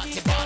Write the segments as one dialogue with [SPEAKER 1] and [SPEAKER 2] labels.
[SPEAKER 1] party, party.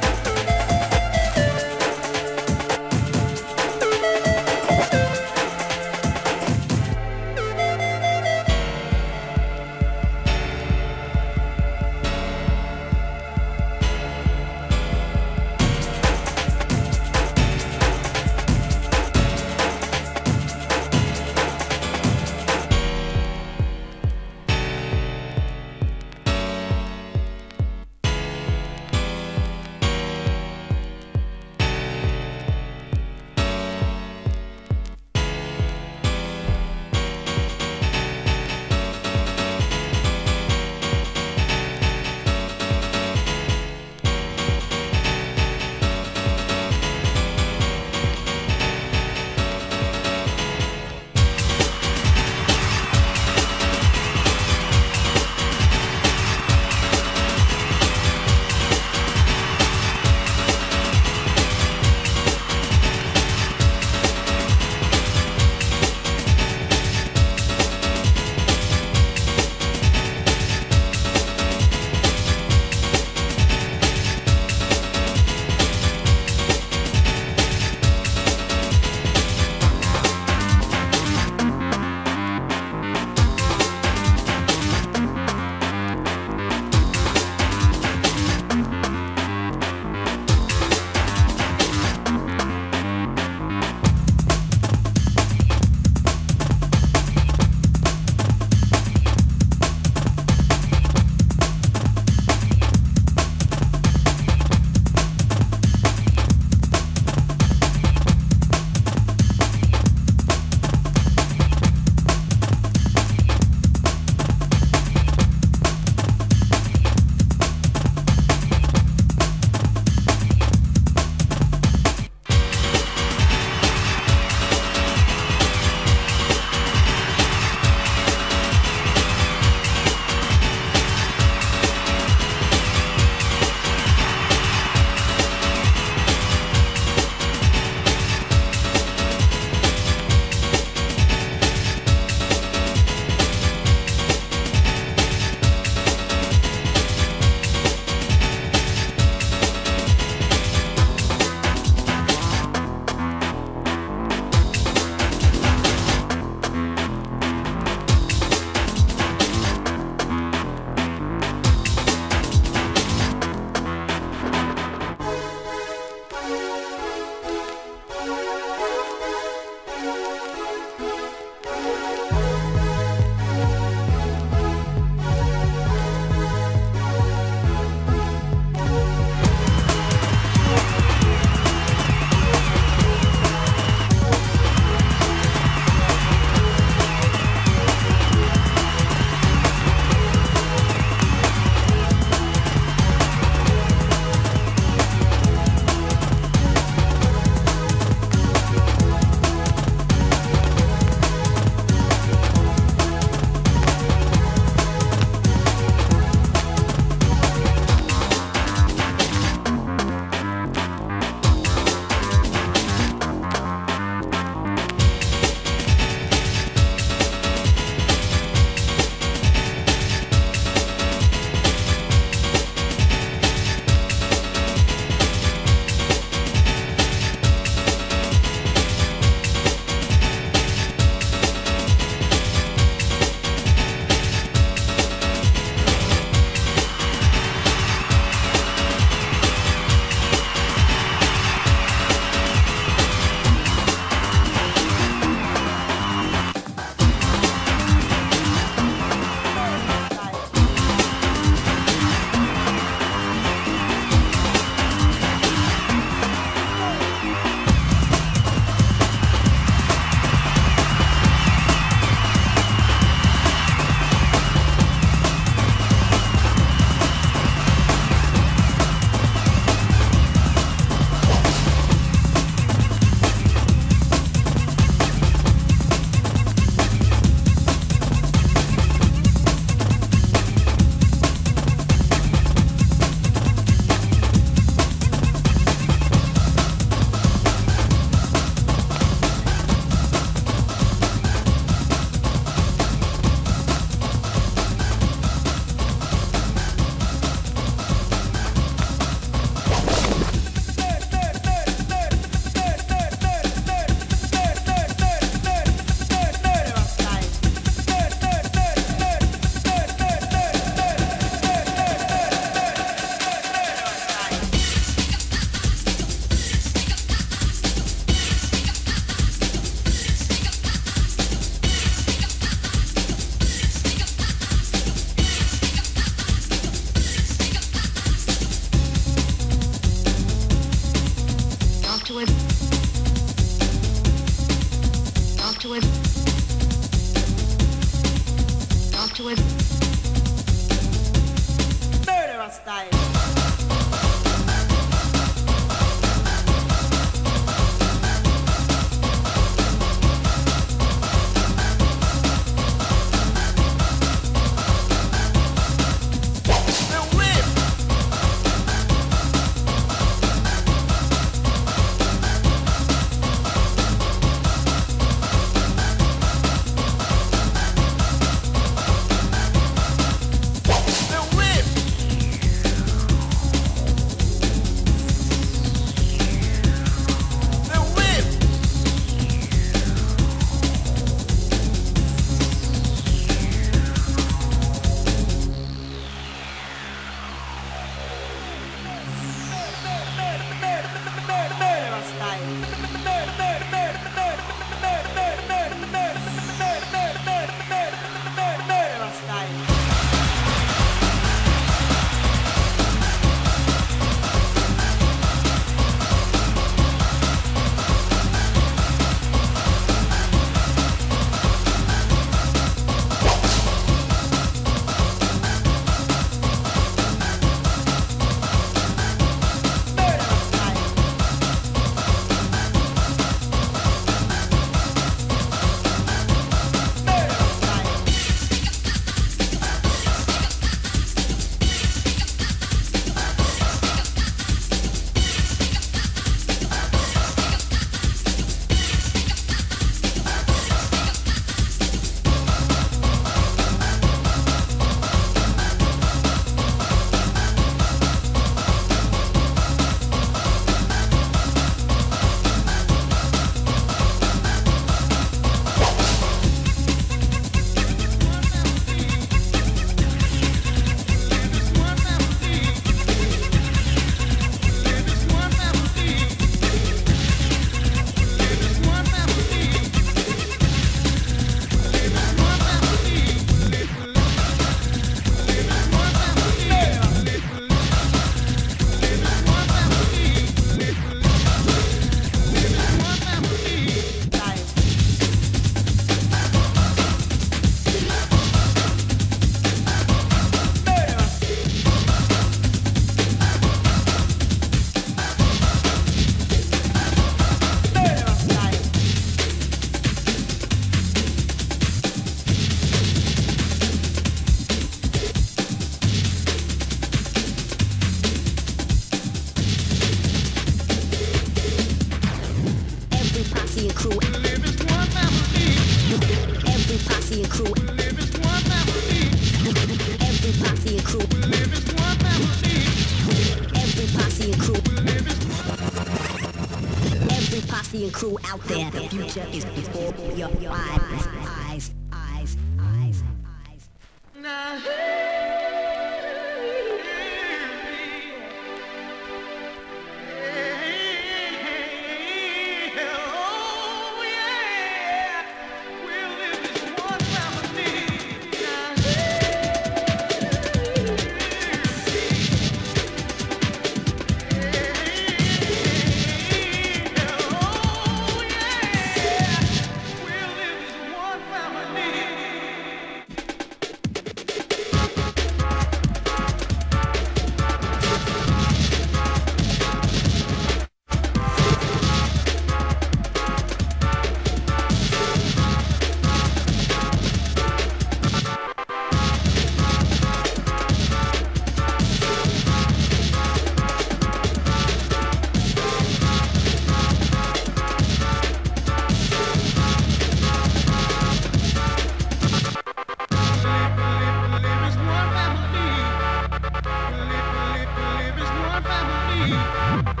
[SPEAKER 2] Thank you.